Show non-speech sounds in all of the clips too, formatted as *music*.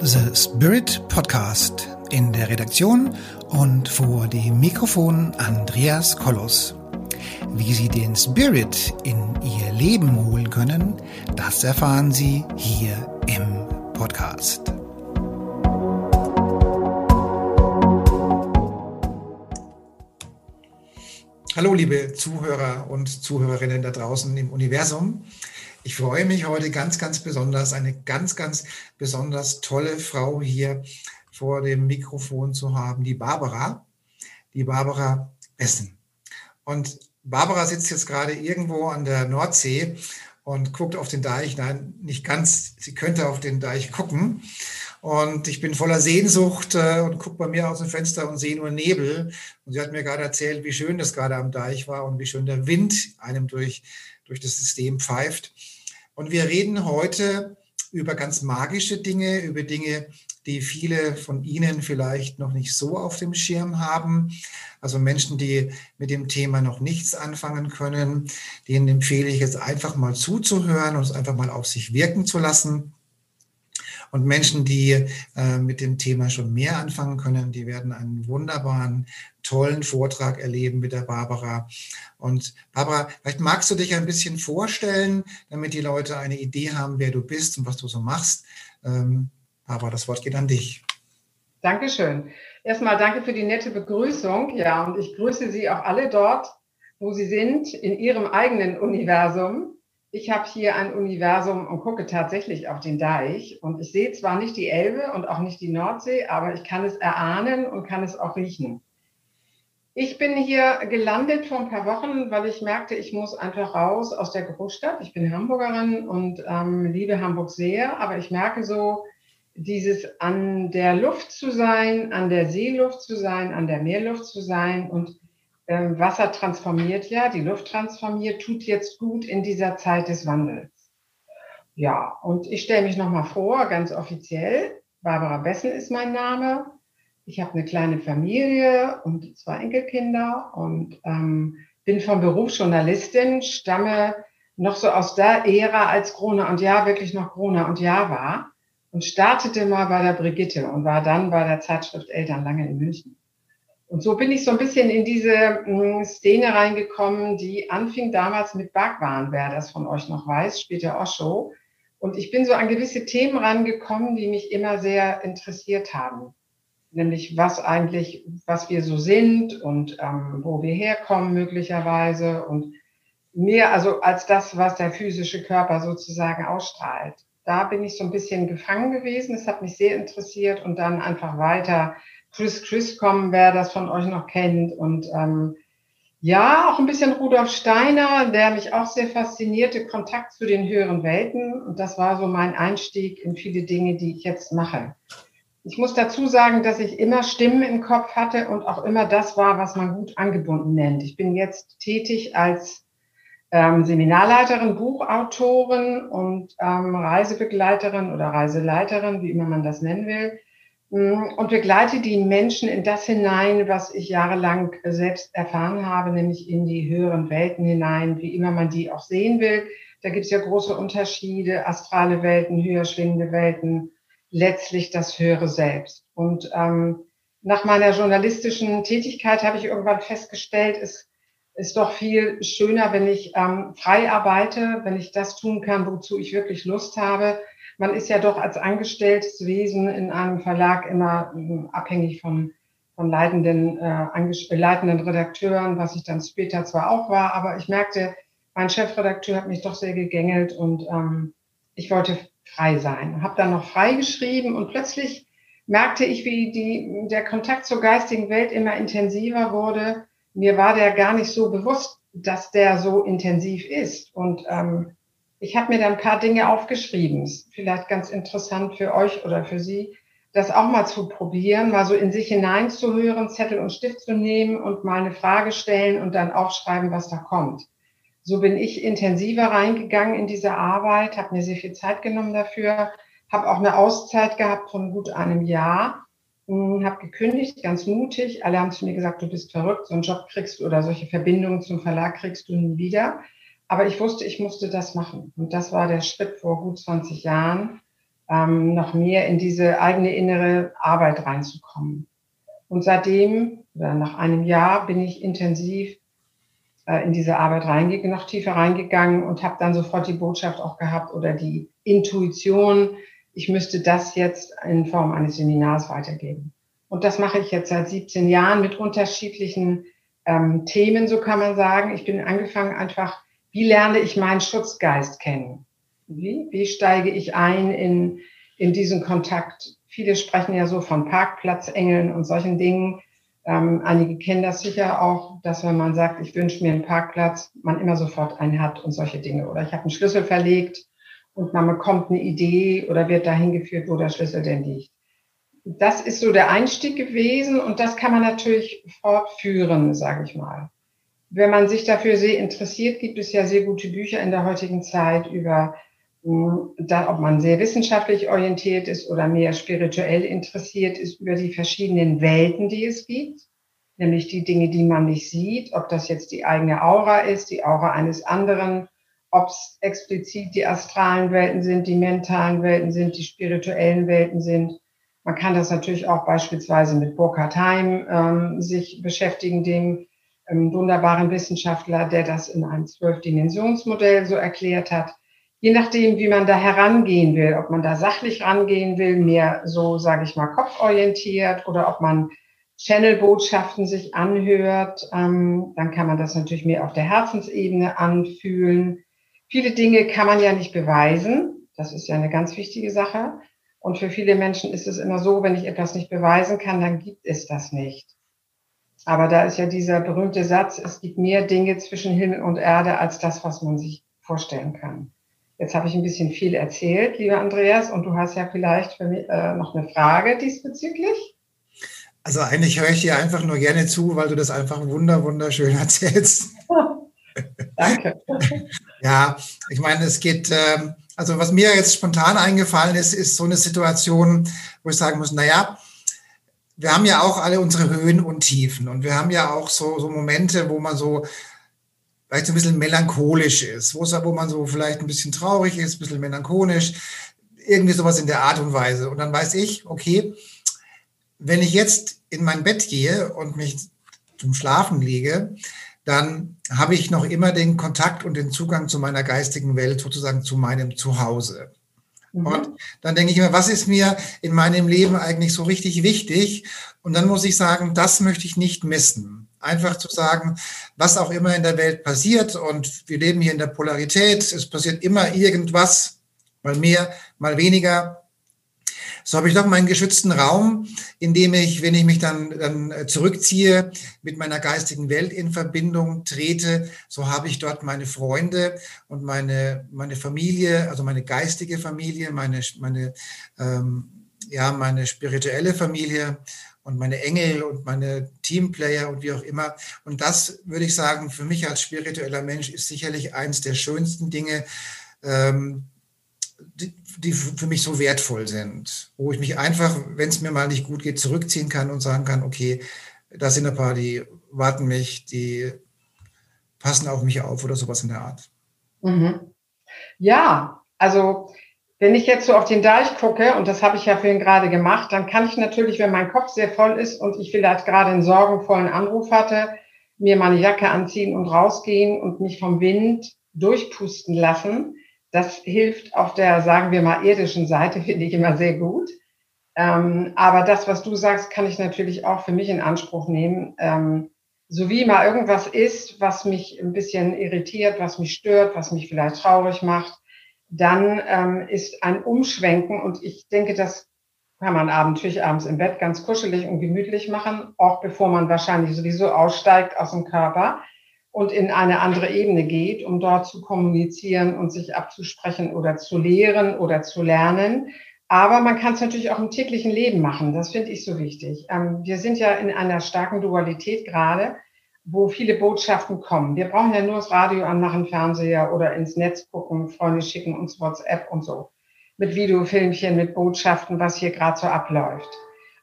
The Spirit Podcast in der Redaktion und vor dem Mikrofon Andreas Kollos. Wie Sie den Spirit in Ihr Leben holen können, das erfahren Sie hier im Podcast. Hallo liebe Zuhörer und Zuhörerinnen da draußen im Universum. Ich freue mich heute ganz, ganz besonders, eine ganz, ganz besonders tolle Frau hier vor dem Mikrofon zu haben, die Barbara, die Barbara Bessen. Und Barbara sitzt jetzt gerade irgendwo an der Nordsee und guckt auf den Deich. Nein, nicht ganz. Sie könnte auf den Deich gucken. Und ich bin voller Sehnsucht äh, und gucke bei mir aus dem Fenster und sehe nur Nebel. Und sie hat mir gerade erzählt, wie schön das gerade am Deich war und wie schön der Wind einem durch, durch das System pfeift. Und wir reden heute über ganz magische Dinge, über Dinge, die viele von Ihnen vielleicht noch nicht so auf dem Schirm haben. Also Menschen, die mit dem Thema noch nichts anfangen können, denen empfehle ich jetzt einfach mal zuzuhören und es einfach mal auf sich wirken zu lassen. Und Menschen, die äh, mit dem Thema schon mehr anfangen können, die werden einen wunderbaren, tollen Vortrag erleben mit der Barbara. Und Barbara, vielleicht magst du dich ein bisschen vorstellen, damit die Leute eine Idee haben, wer du bist und was du so machst. Ähm, Barbara, das Wort geht an dich. Dankeschön. Erstmal danke für die nette Begrüßung. Ja, und ich grüße Sie auch alle dort, wo Sie sind, in Ihrem eigenen Universum ich habe hier ein Universum und gucke tatsächlich auf den Deich. Und ich sehe zwar nicht die Elbe und auch nicht die Nordsee, aber ich kann es erahnen und kann es auch riechen. Ich bin hier gelandet vor ein paar Wochen, weil ich merkte, ich muss einfach raus aus der Großstadt. Ich bin Hamburgerin und ähm, liebe Hamburg sehr, aber ich merke so, dieses an der Luft zu sein, an der Seeluft zu sein, an der Meerluft zu sein und ähm, Wasser transformiert ja, die Luft transformiert, tut jetzt gut in dieser Zeit des Wandels. Ja, und ich stelle mich nochmal vor, ganz offiziell. Barbara Bessen ist mein Name. Ich habe eine kleine Familie und zwei Enkelkinder und ähm, bin von Beruf Journalistin, stamme noch so aus der Ära, als Krone und Ja wirklich noch Krone und Ja war und startete mal bei der Brigitte und war dann bei der Zeitschrift Eltern lange in München. Und so bin ich so ein bisschen in diese mh, hm, Szene reingekommen, die anfing damals mit Backwaren, wer das von euch noch weiß, später Osho. Und ich bin so an gewisse Themen rangekommen, die mich immer sehr interessiert haben. Nämlich was eigentlich, was wir so sind und ähm, wo wir herkommen möglicherweise und mehr also als das, was der physische Körper sozusagen ausstrahlt. Da bin ich so ein bisschen gefangen gewesen. Es hat mich sehr interessiert und dann einfach weiter Chris Chris kommen, wer das von euch noch kennt. Und ähm, ja, auch ein bisschen Rudolf Steiner, der mich auch sehr faszinierte, Kontakt zu den höheren Welten. Und das war so mein Einstieg in viele Dinge, die ich jetzt mache. Ich muss dazu sagen, dass ich immer Stimmen im Kopf hatte und auch immer das war, was man gut angebunden nennt. Ich bin jetzt tätig als ähm, Seminarleiterin, Buchautorin und ähm, Reisebegleiterin oder Reiseleiterin, wie immer man das nennen will. Mm, und begleite die Menschen in das hinein, was ich jahrelang selbst erfahren habe, nämlich in die höheren Welten hinein, wie immer man die auch sehen will. Da gibt es ja große Unterschiede, astrale Welten, höher schwingende Welten, letztlich das höhere Selbst. Und ähm, nach meiner journalistischen Tätigkeit habe ich irgendwann festgestellt, es ist doch viel schöner, wenn ich ähm, frei arbeite, wenn ich das tun kann, wozu ich wirklich Lust habe, man ist ja doch als angestelltes Wesen in einem Verlag immer hm, abhängig von, von leitenden, äh, leitenden Redakteuren, was ich dann später zwar auch war, aber ich merkte, mein Chefredakteur hat mich doch sehr gegängelt und ähm, ich wollte frei sein. Habe dann noch frei geschrieben und plötzlich merkte ich, wie die, der Kontakt zur geistigen Welt immer intensiver wurde. Mir war der gar nicht so bewusst, dass der so intensiv ist. Und ähm, ich habe mir da ein paar Dinge aufgeschrieben. Vielleicht ganz interessant für euch oder für Sie, das auch mal zu probieren, mal so in sich hineinzuhören, Zettel und Stift zu nehmen und mal eine Frage stellen und dann aufschreiben, was da kommt. So bin ich intensiver reingegangen in diese Arbeit, habe mir sehr viel Zeit genommen dafür, habe auch eine Auszeit gehabt von gut einem Jahr, hm, habe gekündigt, ganz mutig. Alle haben zu mir gesagt, du bist verrückt, so einen Job kriegst du oder solche Verbindungen zum Verlag kriegst du nie wieder. Aber ich wusste, ich musste das machen. Und das war der Schritt vor gut 20 Jahren. ähm, noch mehr in diese eigene innere Arbeit reinzukommen. Und seitdem, oder nach einem Jahr, bin ich intensiv äh, in diese Arbeit reingegangen, noch tiefer reingegangen und habe dann sofort die Botschaft auch gehabt oder die Intuition, ich müsste das jetzt in Form eines Seminars weitergeben. Und das mache ich jetzt seit 17 Jahren mit unterschiedlichen ähm, Themen, so kann man sagen. Ich bin angefangen einfach, wie lerne ich meinen Schutzgeist kennen? Wie, wie steige ich ein in, in diesen Kontakt? Viele sprechen ja so von Parkplatzengeln und solchen Dingen. Ähm, einige kennen das sicher auch, dass wenn man sagt, ich wünsche mir einen Parkplatz, man immer sofort einen hat und solche Dinge. Oder ich habe einen Schlüssel verlegt und man bekommt eine Idee oder wird dahin geführt, wo der Schlüssel denn liegt. Das ist so der Einstieg gewesen und das kann man natürlich fortführen, sage ich mal. Wenn man sich dafür sehr interessiert, gibt es ja sehr gute Bücher in der heutigen Zeit über da, ob man sehr wissenschaftlich orientiert ist oder mehr spirituell interessiert ist, über die verschiedenen Welten, die es gibt, nämlich die Dinge, die man nicht sieht, ob das jetzt die eigene Aura ist, die Aura eines anderen, ob es explizit die astralen Welten sind, die mentalen Welten sind, die spirituellen Welten sind. Man kann das natürlich auch beispielsweise mit Burkhard Heim ähm, sich beschäftigen, dem wunderbaren Wissenschaftler, der das in einem Zwölfdimensionsmodell so erklärt hat je nachdem, wie man da herangehen will, ob man da sachlich rangehen will, mehr so, sage ich mal, kopforientiert oder ob man Channel-Botschaften sich anhört, ähm, dann kann man das natürlich mehr auf der Herzensebene anfühlen. Viele Dinge kann man ja nicht beweisen. Das ist ja eine ganz wichtige Sache. Und für viele Menschen ist es immer so, wenn ich etwas nicht beweisen kann, dann gibt es das nicht. Aber da ist ja dieser berühmte Satz, es gibt mehr Dinge zwischen Himmel und Erde als das, was man sich vorstellen kann. Jetzt habe ich ein bisschen viel erzählt, lieber Andreas, und du hast ja vielleicht mich äh, noch eine Frage diesbezüglich. Also eigentlich höre ich dir einfach nur gerne zu, weil du das einfach wunder wunderschön *laughs* erzählst. Danke. *laughs* ja, ich meine, es geht, ähm, also was mir jetzt spontan eingefallen ist, ist so eine Situation, wo ich sagen muss, naja, wir haben ja auch alle unsere Höhen und Tiefen und wir haben ja auch so, so Momente, wo man so vielleicht so ein bisschen melancholisch ist, wo, wo man so vielleicht ein bisschen traurig ist, ein bisschen melancholisch, irgendwie sowas in der Art und Weise. Und dann weiß ich, okay, wenn ich jetzt in mein Bett gehe und mich zum Schlafen lege, dann habe ich noch immer den Kontakt und den Zugang zu meiner geistigen Welt, sozusagen zu meinem Zuhause. Mhm. Und dann denke ich mir, was ist mir in meinem Leben eigentlich so richtig wichtig? Und dann muss ich sagen, das möchte ich nicht missen. Einfach zu sagen, was auch immer in der Welt passiert und wir leben hier in der Polarität, es passiert immer irgendwas, mal mehr, mal weniger. So habe ich doch meinen geschützten Raum, in dem ich, wenn ich mich dann, dann zurückziehe, mit meiner geistigen Welt in Verbindung trete, so habe ich dort meine Freunde und meine, meine Familie, also meine geistige Familie, meine, meine, ähm, ja, meine spirituelle Familie und meine Engel und meine Teamplayer und wie auch immer. Und das würde ich sagen, für mich als spiritueller Mensch ist sicherlich eins der schönsten Dinge, ähm, die, die für mich so wertvoll sind, wo ich mich einfach, wenn es mir mal nicht gut geht, zurückziehen kann und sagen kann, okay, da sind ein paar, die warten mich, die passen auf mich auf oder sowas in der Art. Mhm. Ja, also wenn ich jetzt so auf den Deich gucke, und das habe ich ja vorhin gerade gemacht, dann kann ich natürlich, wenn mein Kopf sehr voll ist und ich vielleicht gerade einen sorgenvollen Anruf hatte, mir meine Jacke anziehen und rausgehen und mich vom Wind durchpusten lassen. Das hilft auf der, sagen wir mal, irdischen Seite, finde ich immer sehr gut. Ähm, aber das, was du sagst, kann ich natürlich auch für mich in Anspruch nehmen. Ähm, so wie mal irgendwas ist, was mich ein bisschen irritiert, was mich stört, was mich vielleicht traurig macht, dann ähm, ist ein Umschwenken und ich denke, das kann man abendlich abends im Bett ganz kuschelig und gemütlich machen, auch bevor man wahrscheinlich sowieso aussteigt aus dem Körper und in eine andere Ebene geht, um dort zu kommunizieren und sich abzusprechen oder zu lehren oder zu lernen. Aber man kann es natürlich auch im täglichen Leben machen. Das finde ich so wichtig. Ähm, wir sind ja in einer starken Dualität gerade wo viele Botschaften kommen. Wir brauchen ja nur das Radio anmachen, Fernseher oder ins Netz gucken, Freunde schicken uns WhatsApp und so. Mit Videofilmchen, mit Botschaften, was hier gerade so abläuft.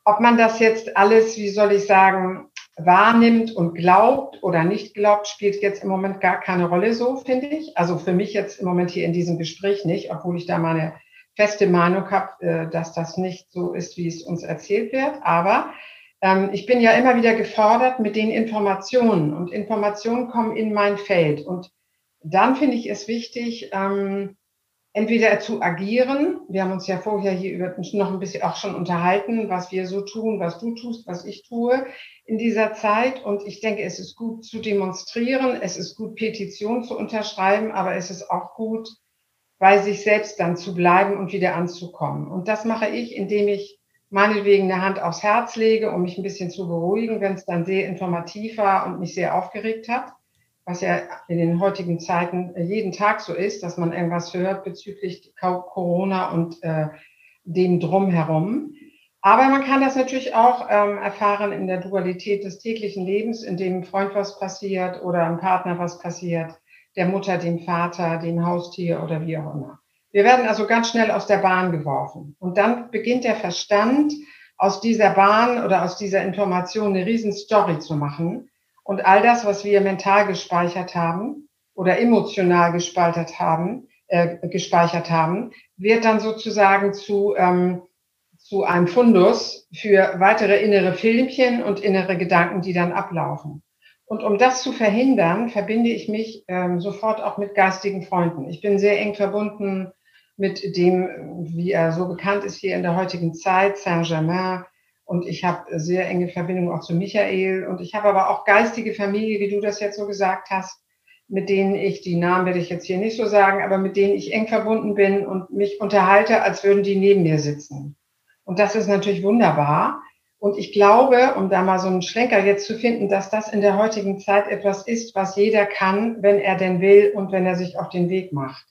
Ob man das jetzt alles, wie soll ich sagen, wahrnimmt und glaubt oder nicht glaubt, spielt jetzt im Moment gar keine Rolle so, finde ich. Also für mich jetzt im Moment hier in diesem Gespräch nicht, obwohl ich da meine feste Meinung habe, äh, dass das nicht so ist, wie es uns erzählt wird. Aber ähm, ich bin ja immer wieder gefordert mit den Informationen und Informationen kommen in mein Feld. Und dann finde ich es wichtig, ähm, entweder zu agieren. Wir haben uns ja vorher hier über, noch ein bisschen auch schon unterhalten, was wir so tun, was du tust, was ich tue in dieser Zeit. Und ich denke, es ist gut zu demonstrieren, es ist gut, Petitionen zu unterschreiben, aber es ist auch gut, bei sich selbst dann zu bleiben und wieder anzukommen. Und das mache ich, indem ich meinetwegen eine Hand aufs Herz lege, um mich ein bisschen zu beruhigen, wenn es dann sehr informativ war und mich sehr aufgeregt hat was ja in den heutigen Zeiten jeden Tag so ist, dass man irgendwas hört bezüglich Corona und äh, dem drumherum. Aber man kann das natürlich auch ähm, erfahren in der Dualität des täglichen Lebens, in dem Freund was passiert oder einem Partner was passiert, der Mutter, dem Vater, dem Haustier oder wie auch immer. Wir werden also ganz schnell aus der Bahn geworfen. Und dann beginnt der Verstand, aus dieser Bahn oder aus dieser Information eine riesen Story zu machen und all das, was wir mental gespeichert haben oder emotional gespeichert haben, äh, gespeichert haben, wird dann sozusagen zu, ähm, zu einem Fundus für weitere innere Filmchen und innere Gedanken, die dann ablaufen. Und um das zu verhindern, verbinde ich mich ähm, sofort auch mit geistigen Freunden. Ich bin sehr eng verbunden mit dem, wie er so bekannt ist hier in der heutigen Zeit, Saint-Germain, und ich habe sehr enge Verbindung auch zu Michael. Und ich habe aber auch geistige Familie, wie du das jetzt so gesagt hast, mit denen ich, die Namen werde ich jetzt hier nicht so sagen, aber mit denen ich eng verbunden bin und mich unterhalte, als würden die neben mir sitzen. Und das ist natürlich wunderbar. Und ich glaube, um da mal so einen Schlenker jetzt zu finden, dass das in der heutigen Zeit etwas ist, was jeder kann, wenn er denn will und wenn er sich auf den Weg macht.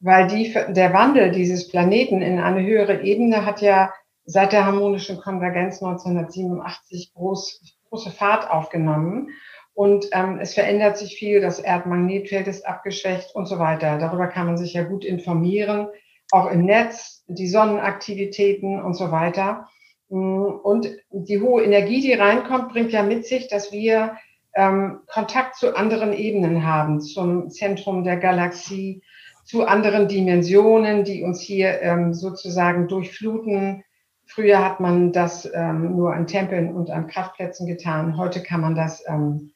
Weil die, der Wandel dieses Planeten in eine höhere Ebene hat ja seit der harmonischen Konvergenz 1987 groß, große Fahrt aufgenommen. Und ähm, es verändert sich viel, das Erdmagnetfeld ist abgeschwächt und so weiter. Darüber kann man sich ja gut informieren, auch im Netz, die Sonnenaktivitäten und so weiter. Und die hohe Energie, die reinkommt, bringt ja mit sich, dass wir ähm, Kontakt zu anderen Ebenen haben, zum Zentrum der Galaxie, zu anderen Dimensionen, die uns hier ähm, sozusagen durchfluten, Früher hat man das ähm, nur an Tempeln und an Kraftplätzen getan. Heute kann man das ähm,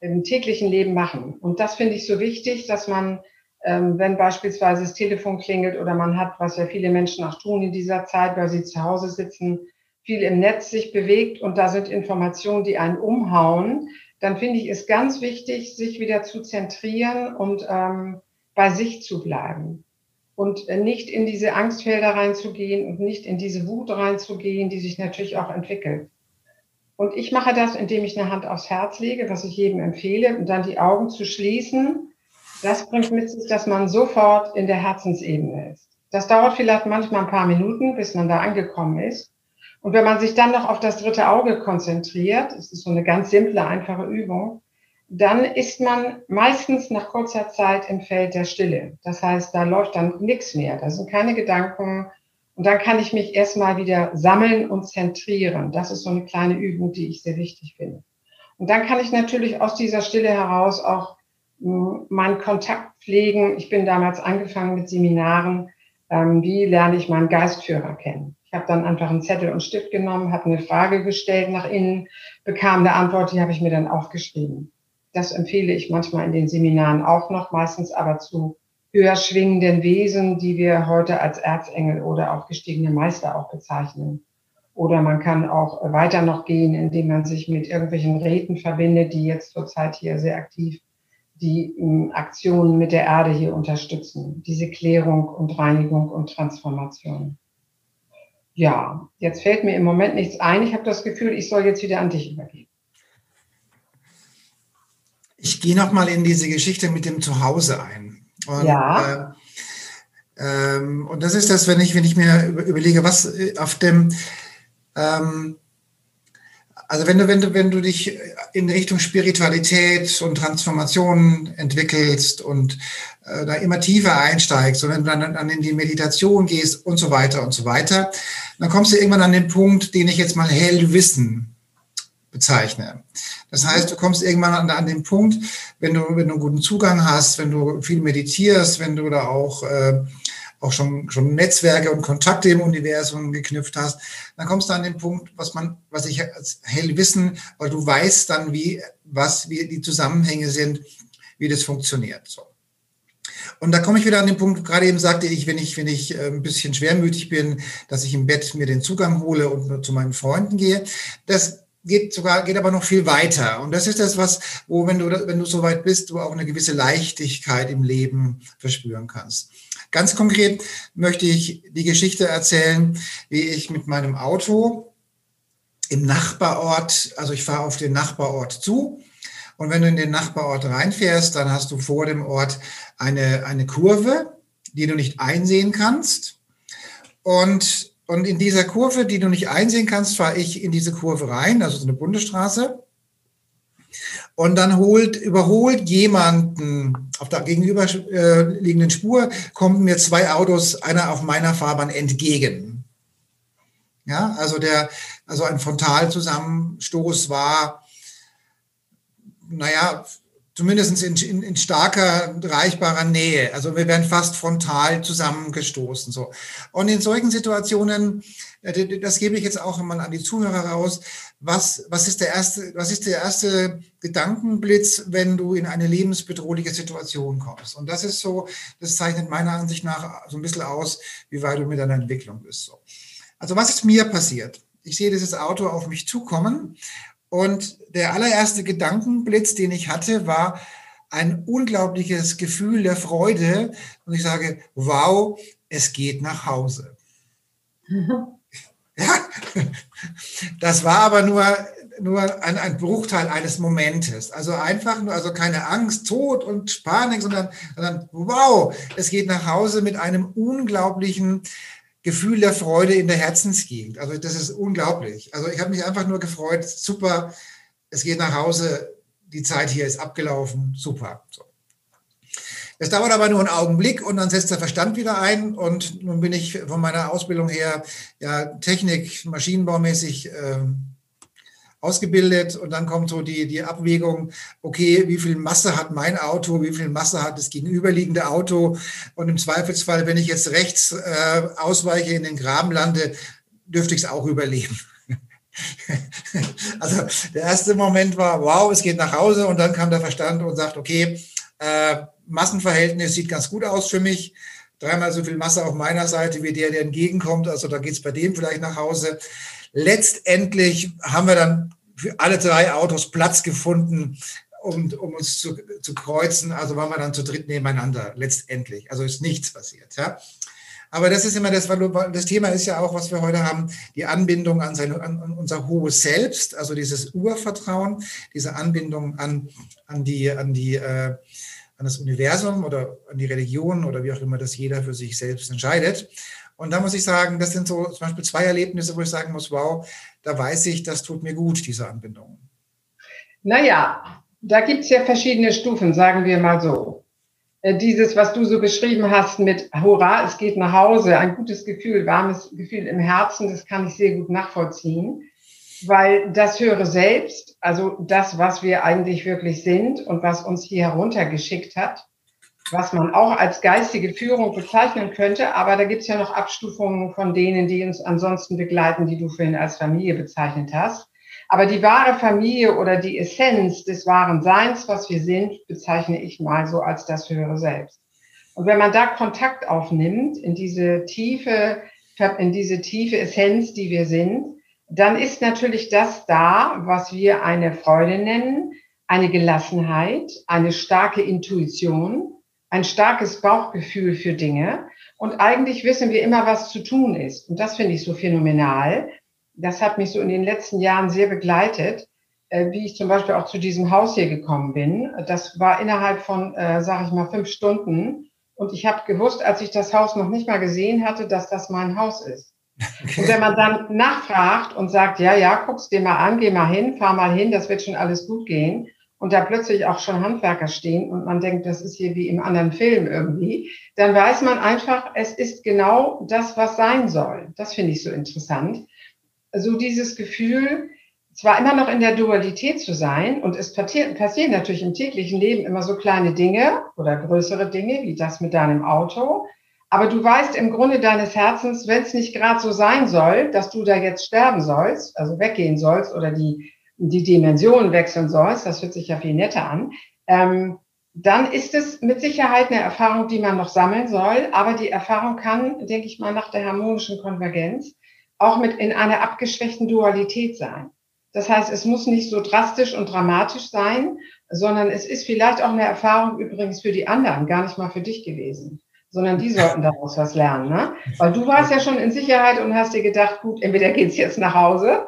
im täglichen Leben machen. Und das finde ich so wichtig, dass man, ähm, wenn beispielsweise das Telefon klingelt oder man hat, was ja viele Menschen auch tun in dieser Zeit, weil sie zu Hause sitzen, viel im Netz sich bewegt und da sind Informationen, die einen umhauen, dann finde ich es ganz wichtig, sich wieder zu zentrieren und ähm, bei sich zu bleiben und äh, nicht in diese Angstfelder reinzugehen und nicht in diese Wut reinzugehen, die sich natürlich auch entwickelt. Und ich mache das, indem ich eine Hand aufs Herz lege, was ich jedem empfehle, und dann die Augen zu schließen. Das bringt mit sich, dass man sofort in der Herzensebene ist. Das dauert vielleicht manchmal ein paar Minuten, bis man da angekommen ist. Und wenn man sich dann noch auf das dritte Auge konzentriert, das ist so eine ganz simple, einfache Übung, dann ist man meistens nach kurzer Zeit im Feld der Stille. Das heißt, da läuft dann nichts mehr, da sind keine Gedanken. Und dann kann ich mich erstmal wieder sammeln und zentrieren. Das ist so eine kleine Übung, die ich sehr wichtig finde. Und dann kann ich natürlich aus dieser Stille heraus auch hm, meinen Kontakt pflegen. Ich bin damals angefangen mit Seminaren. Ähm, wie lerne ich meinen Geistführer kennen? Ich habe dann einfach einen Zettel und Stift genommen, habe eine Frage gestellt nach innen, bekam eine Antwort, die habe ich mir dann aufgeschrieben. Das empfehle ich manchmal in den Seminaren auch noch, meistens aber zu höher schwingenden Wesen, die wir heute als Erzengel oder auch gestiegene Meister auch bezeichnen. Oder man kann auch weiter noch gehen, indem man sich mit irgendwelchen Räten verbindet, die jetzt zurzeit hier sehr aktiv die hm, Aktionen mit der Erde hier unterstützen. Diese Klärung und Reinigung und Transformation. Ja, jetzt fällt mir im Moment nichts ein. Ich habe das Gefühl, ich soll jetzt wieder an dich übergeben. Ich gehe nochmal in diese Geschichte mit dem Zuhause ein. Und, ja. Äh, ähm, und das ist das, wenn ich, wenn ich mir überlege, was äh, auf dem, ähm, also wenn du, wenn du, wenn du dich in Richtung Spiritualität und Transformation entwickelst und äh, da immer tiefer einsteigst und wenn du dann, dann in die Meditation gehst und so weiter und so weiter, dann kommst du irgendwann an den Punkt, den ich jetzt mal Hellwissen bezeichne. Das heißt, du kommst irgendwann an, an den Punkt, wenn du, wenn du einen guten Zugang hast, wenn du viel meditierst, wenn du da auch äh, auch schon, schon Netzwerke und Kontakte im Universum geknüpft hast, dann kommst du an den Punkt, was man, was ich als hell wissen, weil du weißt dann, wie, was, wie die Zusammenhänge sind, wie das funktioniert. So. Und da komme ich wieder an den Punkt, gerade eben sagte ich, wenn ich, wenn ich äh, ein bisschen schwermütig bin, dass ich im Bett mir den Zugang hole und zu meinen Freunden gehe. Das geht sogar, geht aber noch viel weiter. Und das ist das, was, wo, wenn du, wenn du so weit bist, du auch eine gewisse Leichtigkeit im Leben verspüren kannst. Ganz konkret möchte ich die Geschichte erzählen, wie ich mit meinem Auto im Nachbarort, also ich fahre auf den Nachbarort zu. Und wenn du in den Nachbarort reinfährst, dann hast du vor dem Ort eine, eine Kurve, die du nicht einsehen kannst. Und und in dieser Kurve, die du nicht einsehen kannst, fahre ich in diese Kurve rein, also so eine Bundesstraße. Und dann holt, überholt jemanden auf der gegenüberliegenden Spur, kommen mir zwei Autos, einer auf meiner Fahrbahn entgegen. Ja, also der, also ein Frontalzusammenstoß war, naja, zumindest in, in, in, starker, reichbarer Nähe. Also wir werden fast frontal zusammengestoßen. So. Und in solchen Situationen, äh, das gebe ich jetzt auch immer an die Zuhörer raus, was, was, ist der erste, was ist der erste Gedankenblitz, wenn du in eine lebensbedrohliche Situation kommst? Und das ist so, das zeichnet meiner Ansicht nach so ein bisschen aus, wie weit du mit deiner Entwicklung bist. So. Also was ist mir passiert? Ich sehe dieses Auto auf mich zukommen und der allererste Gedankenblitz, den ich hatte, war ein unglaubliches Gefühl der Freude. Und ich sage, wow, es geht nach Hause. *laughs* Ja, das war aber nur, nur ein, ein Bruchteil eines Momentes. Also einfach nur, also keine Angst, Tod und Panik, sondern, sondern wow, es geht nach Hause mit einem unglaublichen Gefühl der Freude in der Herzensgegend. Also das ist unglaublich. Also ich habe mich einfach nur gefreut, super, es geht nach Hause, die Zeit hier ist abgelaufen, super. So. Es dauert aber nur einen Augenblick und dann setzt der Verstand wieder ein und nun bin ich von meiner Ausbildung her ja Technik, Maschinenbaumäßig äh, ausgebildet und dann kommt so die, die Abwägung, okay, wie viel Masse hat mein Auto, wie viel Masse hat das gegenüberliegende Auto und im Zweifelsfall, wenn ich jetzt rechts äh, ausweiche in den Graben lande, dürfte ich es auch überleben. *laughs* also der erste Moment war, wow, es geht nach Hause und dann kam der Verstand und sagt, okay, äh, Massenverhältnis sieht ganz gut aus für mich. Dreimal so viel Masse auf meiner Seite wie der, der entgegenkommt. Also da geht es bei dem vielleicht nach Hause. Letztendlich haben wir dann für alle drei Autos Platz gefunden, um, um uns zu, zu kreuzen. Also waren wir dann zu dritt nebeneinander, letztendlich. Also ist nichts passiert. Ja. Aber das ist immer das, das Thema ist ja auch, was wir heute haben, die Anbindung an, seine, an unser hohes Selbst, also dieses Urvertrauen, diese Anbindung an, an, die, an, die, äh, an das Universum oder an die Religion oder wie auch immer das jeder für sich selbst entscheidet. Und da muss ich sagen, das sind so zum Beispiel zwei Erlebnisse, wo ich sagen muss, wow, da weiß ich, das tut mir gut, diese Anbindung. Naja, da gibt es ja verschiedene Stufen, sagen wir mal so. Äh, dieses, was du so beschrieben hast mit Hurra, es geht nach Hause, ein gutes Gefühl, warmes Gefühl im Herzen, das kann ich sehr gut nachvollziehen, weil das höre selbst, also das, was wir eigentlich wirklich sind und was uns hier heruntergeschickt hat, was man auch als geistige Führung bezeichnen könnte, aber da gibt es ja noch Abstufungen von denen, die uns ansonsten begleiten, die du vorhin als Familie bezeichnet hast. Aber die wahre Familie oder die Essenz des wahren Seins, was wir sind, bezeichne ich mal so als das höhere Selbst. Und wenn man da Kontakt aufnimmt in diese tiefe, in diese tiefe Essenz, die wir sind, dann ist natürlich das da, was wir eine Freude nennen, eine Gelassenheit, eine starke Intuition, ein starkes Bauchgefühl für Dinge. Und eigentlich wissen wir immer, was zu tun ist. Und das finde ich so phänomenal. Das hat mich so in den letzten Jahren sehr begleitet, äh, wie ich zum Beispiel auch zu diesem Haus hier gekommen bin. Das war innerhalb von, äh, sage ich mal, fünf Stunden. Und ich habe gewusst, als ich das Haus noch nicht mal gesehen hatte, dass das mein Haus ist. Okay. Und wenn man dann nachfragt und sagt, ja, ja, guck's dir mal an, geh mal hin, fahr mal hin, das wird schon alles gut gehen, und da plötzlich auch schon Handwerker stehen und man denkt, das ist hier wie im anderen Film irgendwie, dann weiß man einfach, es ist genau das, was sein soll. Das finde ich so interessant. So dieses Gefühl, zwar immer noch in der Dualität zu sein und es passieren natürlich im täglichen Leben immer so kleine Dinge oder größere Dinge wie das mit deinem Auto, Aber du weißt im Grunde deines Herzens, wenn es nicht gerade so sein soll, dass du da jetzt sterben sollst, also weggehen sollst oder die, die Dimension wechseln sollst, das hört sich ja viel netter an, ähm, dann ist es mit Sicherheit eine Erfahrung, die man noch sammeln soll. Aber die Erfahrung kann, denke ich mal, nach der harmonischen Konvergenz auch mit in einer abgeschwächten Dualität sein. Das heißt, es muss nicht so drastisch und dramatisch sein, sondern es ist vielleicht auch eine Erfahrung übrigens für die anderen, gar nicht mal für dich gewesen, sondern die sollten daraus was lernen. Ne? Weil du warst ja schon in Sicherheit und hast dir gedacht, gut, entweder geht's jetzt nach Hause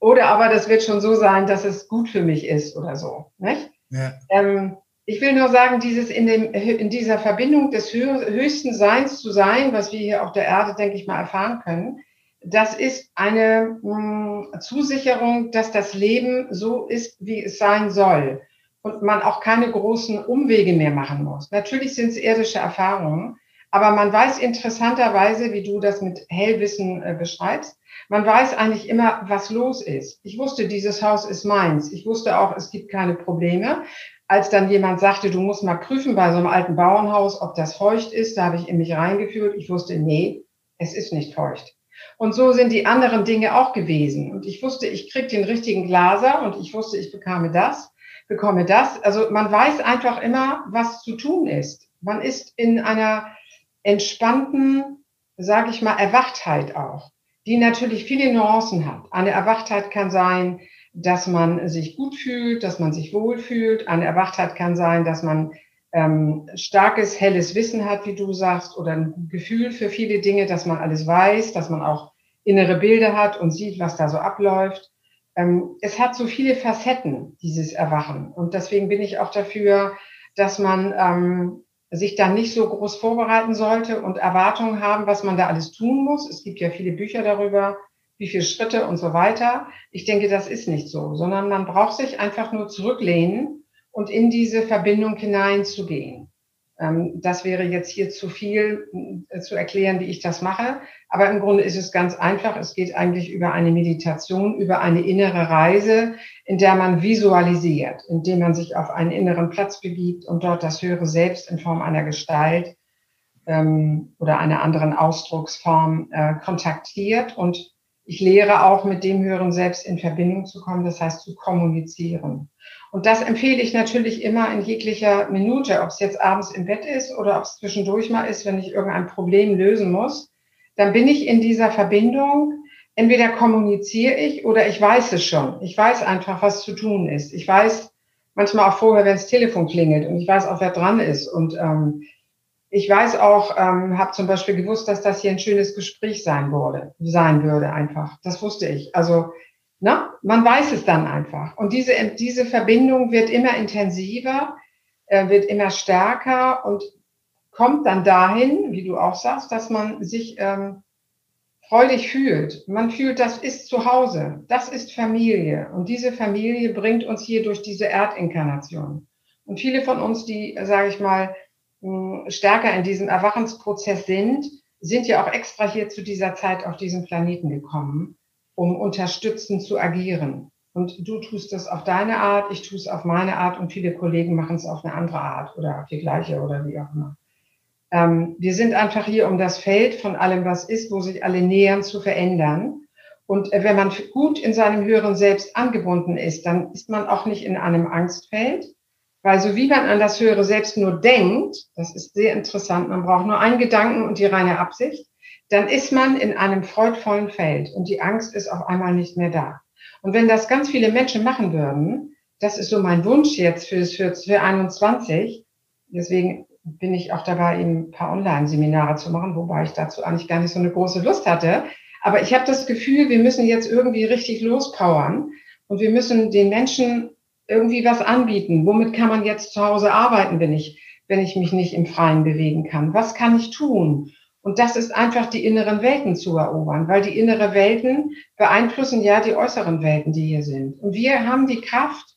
oder aber das wird schon so sein, dass es gut für mich ist oder so. Nicht? Ja. Ähm, ich will nur sagen, dieses in, dem, in dieser Verbindung des höchsten Seins zu sein, was wir hier auf der Erde, denke ich mal, erfahren können, das ist eine mh, hm, Zusicherung, dass das Leben so ist, wie es sein soll und man auch keine großen Umwege mehr machen muss. Natürlich sind es irdische Erfahrungen, aber man weiß interessanterweise, wie du das mit Hellwissen äh, beschreibst, man weiß eigentlich immer, was los ist. Ich wusste, dieses Haus ist meins. Ich wusste auch, es gibt keine Probleme. Als dann jemand sagte, du musst mal prüfen bei so einem alten Bauernhaus, ob das feucht ist, da habe ich in mich reingefühlt. Ich wusste, nee, es ist nicht feucht. Und so sind die anderen Dinge auch gewesen. Und ich wusste, ich krieg den richtigen Glaser und ich wusste, ich bekame das, bekomme das. Also man weiß einfach immer, was zu tun ist. Man ist in einer entspannten, sage ich mal, Erwachtheit auch, die natürlich viele Nuancen hat. Eine Erwachtheit kann sein, dass man sich gut fühlt, dass man sich wohlfühlt. Eine Erwachtheit kann sein, dass man ähm, starkes, helles Wissen hat, wie du sagst, oder ein Gefühl für viele Dinge, dass man alles weiß, dass man auch innere Bilder hat und sieht, was da so abläuft. Ähm, es hat so viele Facetten, dieses Erwachen. Und deswegen bin ich auch dafür, dass man ähm, sich da nicht so groß vorbereiten sollte und Erwartungen haben, was man da alles tun muss. Es gibt ja viele Bücher darüber, wie viele Schritte und so weiter. Ich denke, das ist nicht so, sondern man braucht sich einfach nur zurücklehnen und in diese Verbindung hineinzugehen. Ähm, das wäre jetzt hier zu viel äh, zu erklären, wie ich das mache. Aber im Grunde ist es ganz einfach. Es geht eigentlich über eine Meditation, über eine innere Reise, in der man visualisiert, indem man sich auf einen inneren Platz begibt und dort das höhere Selbst in Form einer Gestalt ähm, oder einer anderen Ausdrucksform äh, kontaktiert. Und ich lehre auch mit dem höheren Selbst in Verbindung zu kommen, das heißt zu kommunizieren. Und das empfehle ich natürlich immer in jeglicher Minute, ob es jetzt abends im Bett ist oder ob es zwischendurch mal ist, wenn ich irgendein Problem lösen muss. Dann bin ich in dieser Verbindung. Entweder kommuniziere ich oder ich weiß es schon. Ich weiß einfach, was zu tun ist. Ich weiß manchmal auch vorher, wenn das Telefon klingelt und ich weiß auch, wer dran ist. Und ähm, ich weiß auch, ähm, habe zum Beispiel gewusst, dass das hier ein schönes Gespräch sein würde, sein würde einfach. Das wusste ich. Also na, man weiß es dann einfach. Und diese, diese Verbindung wird immer intensiver, äh, wird immer stärker und kommt dann dahin, wie du auch sagst, dass man sich ähm, freudig fühlt. Man fühlt, das ist zu Hause, das ist Familie. Und diese Familie bringt uns hier durch diese Erdinkarnation. Und viele von uns, die, sage ich mal, stärker in diesem Erwachensprozess sind, sind ja auch extra hier zu dieser Zeit auf diesen Planeten gekommen um unterstützend zu agieren. Und du tust das auf deine Art, ich tue es auf meine Art und viele Kollegen machen es auf eine andere Art oder auf die gleiche oder wie auch immer. Ähm, wir sind einfach hier, um das Feld von allem, was ist, wo sich alle nähern, zu verändern. Und äh, wenn man gut in seinem höheren Selbst angebunden ist, dann ist man auch nicht in einem Angstfeld, weil so wie man an das höhere Selbst nur denkt, das ist sehr interessant, man braucht nur einen Gedanken und die reine Absicht, dann ist man in einem freudvollen Feld und die Angst ist auf einmal nicht mehr da. Und wenn das ganz viele Menschen machen würden, das ist so mein Wunsch jetzt für, für, für 21, deswegen bin ich auch dabei, eben ein paar Online-Seminare zu machen, wobei ich dazu eigentlich gar nicht so eine große Lust hatte. Aber ich habe das Gefühl, wir müssen jetzt irgendwie richtig lospowern und wir müssen den Menschen irgendwie was anbieten. Womit kann man jetzt zu Hause arbeiten, wenn ich, wenn ich mich nicht im Freien bewegen kann? Was kann ich tun? Und das ist einfach die inneren Welten zu erobern, weil die innere Welten beeinflussen ja die äußeren Welten, die hier sind. Und wir haben die Kraft,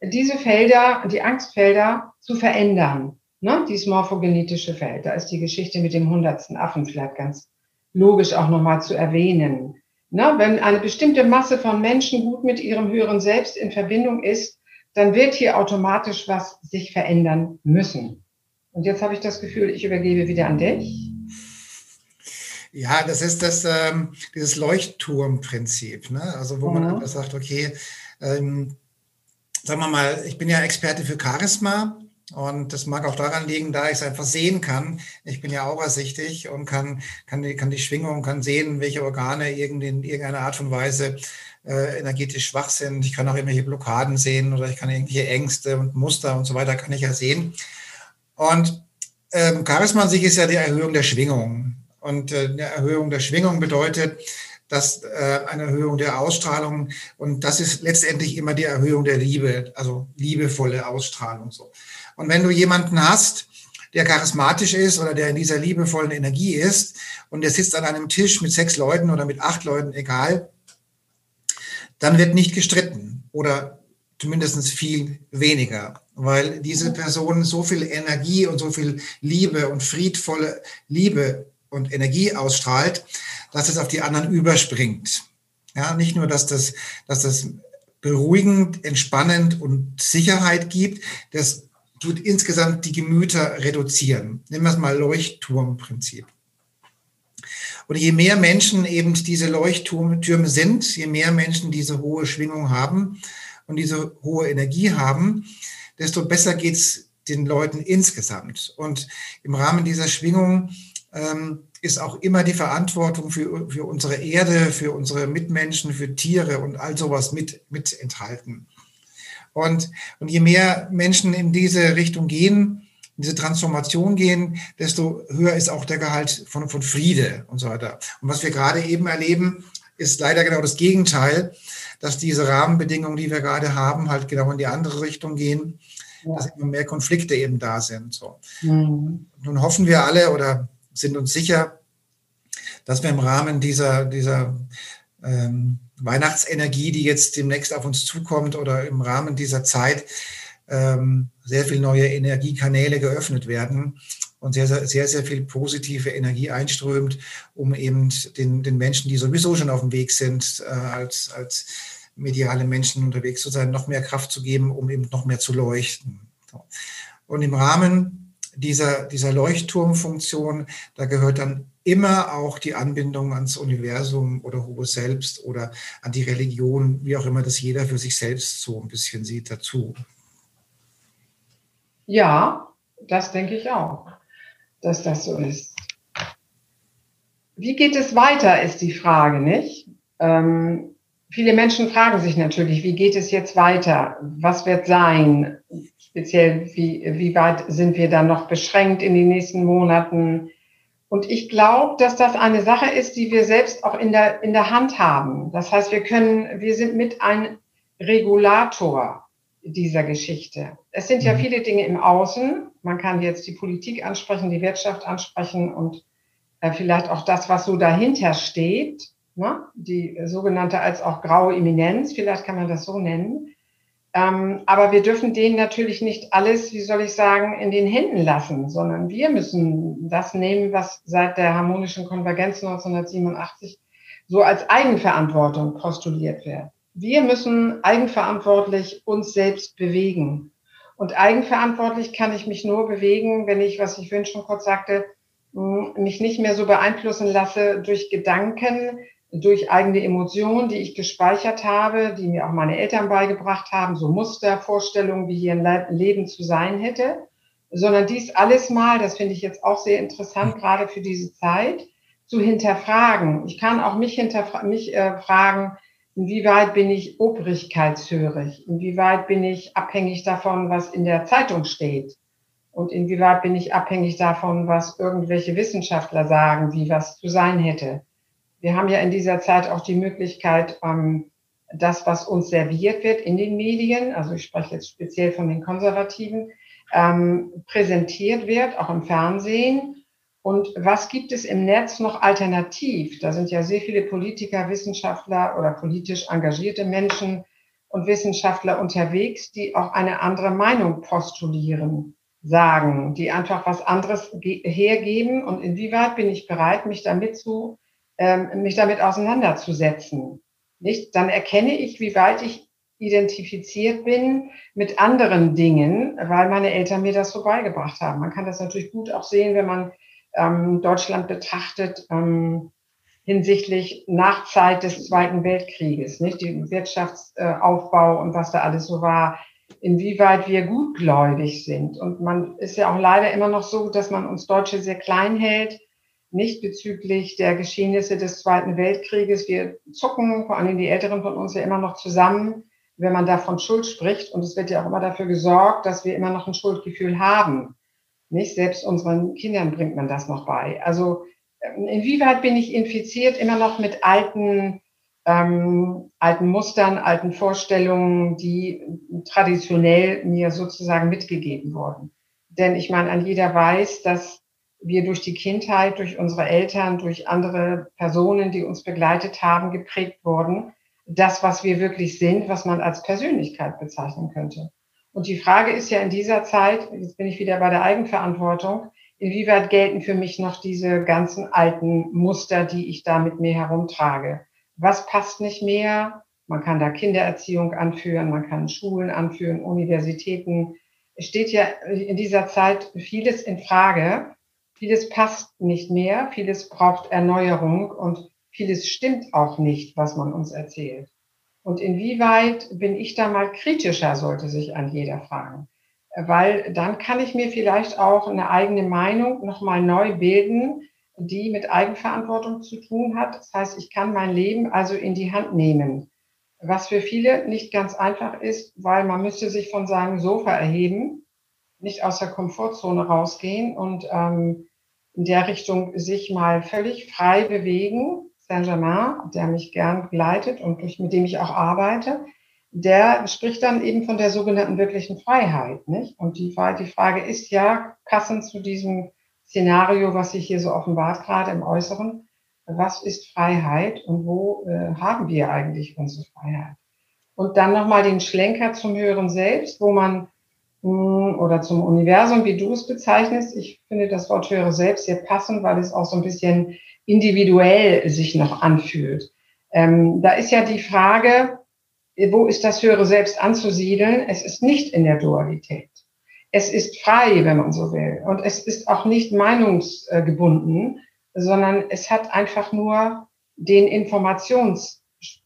diese Felder, die Angstfelder zu verändern. Ne? Dieses morphogenetische Feld. Da ist die Geschichte mit dem hundertsten Affen vielleicht ganz logisch auch nochmal zu erwähnen. Ne? Wenn eine bestimmte Masse von Menschen gut mit ihrem höheren Selbst in Verbindung ist, dann wird hier automatisch was sich verändern müssen. Und jetzt habe ich das Gefühl, ich übergebe wieder an dich. Ja, das ist das, ähm, dieses Leuchtturmprinzip. Ne? Also wo mhm. man sagt, okay, ähm, sagen wir mal, ich bin ja Experte für Charisma und das mag auch daran liegen, da ich es einfach sehen kann. Ich bin ja aurasichtig und kann, kann, die, kann die Schwingung, kann sehen, welche Organe in irgendeiner Art und Weise äh, energetisch schwach sind. Ich kann auch irgendwelche Blockaden sehen oder ich kann irgendwelche Ängste und Muster und so weiter kann ich ja sehen. Und ähm, Charisma an sich ist ja die Erhöhung der Schwingung. Und äh, eine Erhöhung der Schwingung bedeutet, dass äh, eine Erhöhung der Ausstrahlung und das ist letztendlich immer die Erhöhung der Liebe, also liebevolle Ausstrahlung so. Und wenn du jemanden hast, der charismatisch ist oder der in dieser liebevollen Energie ist und der sitzt an einem Tisch mit sechs Leuten oder mit acht Leuten, egal, dann wird nicht gestritten oder zumindest viel weniger, weil diese Person so viel Energie und so viel Liebe und friedvolle Liebe und Energie ausstrahlt, dass es auf die anderen überspringt. Ja, nicht nur, dass das, dass das beruhigend, entspannend und Sicherheit gibt, das tut insgesamt die Gemüter reduzieren. Nehmen wir es mal Leuchtturmprinzip. Und je mehr Menschen eben diese Leuchttürme sind, je mehr Menschen diese hohe Schwingung haben und diese hohe Energie haben, desto besser geht es den Leuten insgesamt. Und im Rahmen dieser Schwingung ähm, ist auch immer die Verantwortung für, für unsere Erde, für unsere Mitmenschen, für Tiere und all sowas mit, mit enthalten. Und, und je mehr Menschen in diese Richtung gehen, in diese Transformation gehen, desto höher ist auch der Gehalt von, von Friede und so weiter. Und was wir gerade eben erleben, ist leider genau das Gegenteil, dass diese Rahmenbedingungen, die wir gerade haben, halt genau in die andere Richtung gehen, ja. dass immer mehr Konflikte eben da sind. So. Mhm. Nun hoffen wir alle oder sind uns sicher, dass wir im Rahmen dieser, dieser ähm, Weihnachtsenergie, die jetzt demnächst auf uns zukommt oder im Rahmen dieser Zeit ähm, sehr viele neue Energiekanäle geöffnet werden und sehr, sehr, sehr, viel positive Energie einströmt, um eben den, den Menschen, die sowieso schon auf dem Weg sind, äh, als, als mediale Menschen unterwegs zu sein, noch mehr Kraft zu geben, um eben noch mehr zu leuchten. Und im Rahmen dieser, dieser Leuchtturmfunktion, da gehört dann immer auch die Anbindung ans Universum oder hohes Selbst oder an die Religion, wie auch immer das jeder für sich selbst so ein bisschen sieht, dazu. Ja, das denke ich auch, dass das so ist. Wie geht es weiter, ist die Frage, nicht? Ähm, viele Menschen fragen sich natürlich, wie geht es jetzt weiter? Was wird sein? Speziell, wie, wie weit sind wir dann noch beschränkt in den nächsten Monaten? Und ich glaube, dass das eine Sache ist, die wir selbst auch in der, in der Hand haben. Das heißt, wir können, wir sind mit ein Regulator dieser Geschichte. Es sind ja mhm. viele Dinge im Außen. Man kann jetzt die Politik ansprechen, die Wirtschaft ansprechen und äh, vielleicht auch das, was so dahinter steht, ne? die sogenannte als auch graue Eminenz, vielleicht kann man das so nennen. Ähm, aber wir dürfen denen natürlich nicht alles, wie soll ich sagen, in den Händen lassen, sondern wir müssen das nehmen, was seit der harmonischen Konvergenz 1987 so als Eigenverantwortung postuliert wird. Wir müssen eigenverantwortlich uns selbst bewegen. Und eigenverantwortlich kann ich mich nur bewegen, wenn ich, was ich vorhin schon kurz sagte, mich nicht mehr so beeinflussen lasse durch Gedanken, durch eigene Emotionen, die ich gespeichert habe, die mir auch meine Eltern beigebracht haben, so Mustervorstellungen, wie hier ein Leben zu sein hätte, sondern dies alles mal, das finde ich jetzt auch sehr interessant, gerade für diese Zeit, zu hinterfragen. Ich kann auch mich hinterfragen, mich äh, fragen, inwieweit bin ich obrigkeitshörig, inwieweit bin ich abhängig davon, was in der Zeitung steht und inwieweit bin ich abhängig davon, was irgendwelche Wissenschaftler sagen, wie was zu sein hätte. Wir haben ja in dieser Zeit auch die Möglichkeit, ähm, das, was uns serviert wird in den Medien, also ich spreche jetzt speziell von den Konservativen, ähm, präsentiert wird, auch im Fernsehen. Und was gibt es im Netz noch alternativ? Da sind ja sehr viele Politiker, Wissenschaftler oder politisch engagierte Menschen und Wissenschaftler unterwegs, die auch eine andere Meinung postulieren, sagen, die einfach was anderes hergeben. Und inwieweit bin ich bereit, mich damit zu ähm, mich damit auseinanderzusetzen. Nicht? Dann erkenne ich, wie weit ich identifiziert bin mit anderen Dingen, weil meine Eltern mir das so beigebracht haben. Man kann das natürlich gut auch sehen, wenn man ähm, Deutschland betrachtet ähm, hinsichtlich Nachzeit des Zweiten Weltkrieges, nicht die Wirtschaftsaufbau und was da alles so war, inwieweit wir gutgläubig sind. Und man ist ja auch leider immer noch so, dass man uns Deutsche sehr klein hält, nicht bezüglich der Geschehnisse des Zweiten Weltkrieges. Wir zucken, vor allem die Älteren von uns, ja immer noch zusammen, wenn man davon Schuld spricht. Und es wird ja auch immer dafür gesorgt, dass wir immer noch ein Schuldgefühl haben. Nicht selbst unseren Kindern bringt man das noch bei. Also ähm, inwieweit bin ich infiziert immer noch mit alten, ähm, alten Mustern, alten Vorstellungen, die traditionell mir sozusagen mitgegeben wurden? Denn ich meine, an jeder weiß, dass wir durch die Kindheit, durch unsere Eltern, durch andere Personen, die uns begleitet haben, geprägt wurden. Das, was wir wirklich sind, was man als Persönlichkeit bezeichnen könnte. Und die Frage ist ja in dieser Zeit, jetzt bin ich wieder bei der Eigenverantwortung, inwieweit gelten für mich noch diese ganzen alten Muster, die ich da mit mir herumtrage? Was passt nicht mehr? Man kann da Kindererziehung anführen, man kann Schulen anführen, Universitäten. Es steht ja in dieser Zeit vieles in Frage. Vieles passt nicht mehr, vieles braucht Erneuerung und vieles stimmt auch nicht, was man uns erzählt. Und inwieweit bin ich da mal kritischer, sollte sich an jeder fragen. Weil dann kann ich mir vielleicht auch eine eigene Meinung nochmal neu bilden, die mit Eigenverantwortung zu tun hat. Das heißt, ich kann mein Leben also in die Hand nehmen. Was für viele nicht ganz einfach ist, weil man müsste sich von seinem Sofa erheben, nicht aus der Komfortzone rausgehen und ähm, in der Richtung sich mal völlig frei bewegen Saint-Germain, der mich gern begleitet und mit dem ich auch arbeite, der spricht dann eben von der sogenannten wirklichen Freiheit. Nicht? Und die, die Frage ist ja, passend zu diesem Szenario, was sich hier so offenbart, gerade im Äußeren, was ist Freiheit und wo äh, haben wir eigentlich unsere Freiheit? Und dann nochmal den Schlenker zum Höheren Selbst, wo man oder zum Universum, wie du es bezeichnest. Ich finde das Wort Höhere Selbst sehr passend, weil es auch so ein bisschen individuell sich noch anfühlt. Ähm, da ist ja die Frage, wo ist das höhere Selbst anzusiedeln? Es ist nicht in der Dualität. Es ist frei, wenn man so will. Und es ist auch nicht meinungsgebunden, sondern es hat einfach nur den Informations,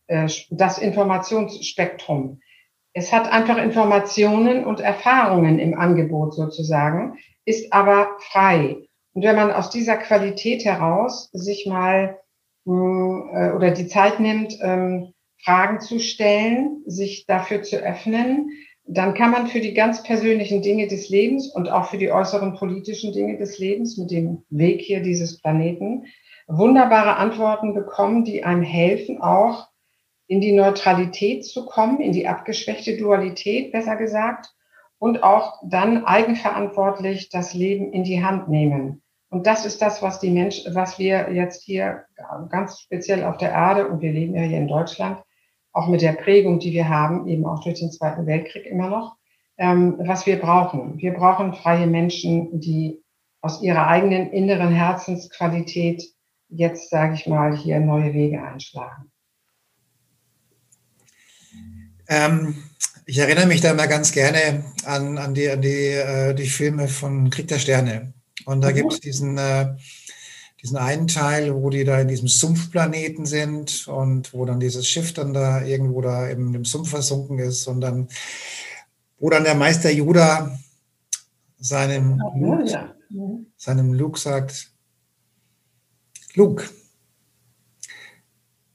äh, das Informationsspektrum. Es hat einfach Informationen und Erfahrungen im Angebot sozusagen, ist aber frei. Und wenn man aus dieser Qualität heraus sich mal hm, äh, oder die Zeit nimmt, ähm, Fragen zu stellen, sich dafür zu öffnen, dann kann man für die ganz persönlichen Dinge des Lebens und auch für die äußeren politischen Dinge des Lebens mit dem Weg hier dieses Planeten wunderbare Antworten bekommen, die einem helfen, auch in die Neutralität zu kommen, in die abgeschwächte Dualität, besser gesagt, und auch dann eigenverantwortlich das Leben in die Hand nehmen. Und das ist das, was die Menschen, was wir jetzt hier ganz speziell auf der Erde, und wir leben ja hier in Deutschland, auch mit der Prägung, die wir haben, eben auch durch den Zweiten Weltkrieg immer noch, ähm, was wir brauchen. Wir brauchen freie Menschen, die aus ihrer eigenen inneren Herzensqualität jetzt, sage ich mal, hier neue Wege einschlagen. Ähm, ich erinnere mich da immer ganz gerne an, an, die, an die, äh, die Filme von Krieg der Sterne. Und da mhm. gibt es diesen, äh, diesen einen Teil, wo die da in diesem Sumpfplaneten sind und wo dann dieses Schiff dann da irgendwo da im, im Sumpf versunken ist und dann, wo dann der Meister Yoda seinem, oh, Luke, ja. seinem Luke sagt, Luke,